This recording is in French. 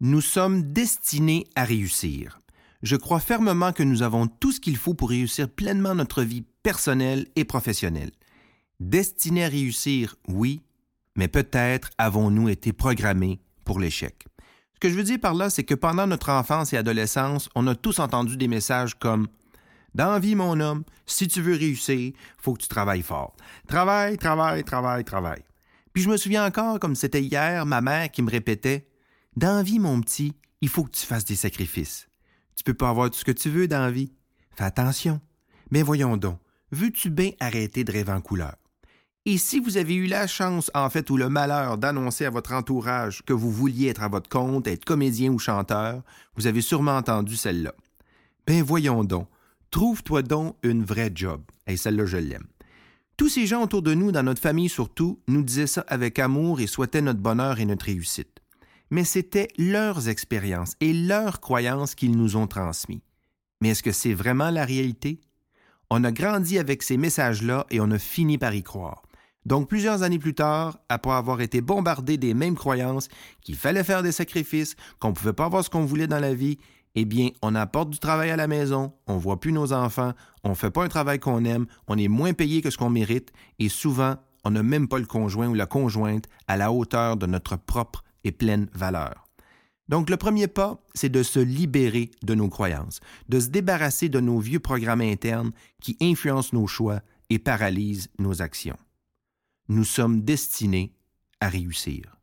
Nous sommes destinés à réussir. Je crois fermement que nous avons tout ce qu'il faut pour réussir pleinement notre vie personnelle et professionnelle. Destinés à réussir, oui, mais peut-être avons-nous été programmés pour l'échec. Ce que je veux dire par là, c'est que pendant notre enfance et adolescence, on a tous entendu des messages comme Dans vie, mon homme, si tu veux réussir, faut que tu travailles fort. Travaille, travaille, travaille, travaille. Puis je me souviens encore, comme c'était hier, ma mère qui me répétait Dans vie, mon petit, il faut que tu fasses des sacrifices. Tu peux pas avoir tout ce que tu veux dans vie. Fais attention. Mais voyons donc, veux-tu bien arrêter de rêver en couleur? Et si vous avez eu la chance, en fait, ou le malheur d'annoncer à votre entourage que vous vouliez être à votre compte, être comédien ou chanteur, vous avez sûrement entendu celle-là. Ben voyons donc, trouve-toi donc une vraie job. Et celle-là, je l'aime. Tous ces gens autour de nous, dans notre famille surtout, nous disaient ça avec amour et souhaitaient notre bonheur et notre réussite. Mais c'était leurs expériences et leurs croyances qu'ils nous ont transmis. Mais est-ce que c'est vraiment la réalité? On a grandi avec ces messages-là et on a fini par y croire. Donc, plusieurs années plus tard, après avoir été bombardé des mêmes croyances, qu'il fallait faire des sacrifices, qu'on ne pouvait pas avoir ce qu'on voulait dans la vie, eh bien, on apporte du travail à la maison, on voit plus nos enfants, on ne fait pas un travail qu'on aime, on est moins payé que ce qu'on mérite, et souvent, on n'a même pas le conjoint ou la conjointe à la hauteur de notre propre et pleine valeur. Donc, le premier pas, c'est de se libérer de nos croyances, de se débarrasser de nos vieux programmes internes qui influencent nos choix et paralysent nos actions nous sommes destinés à réussir.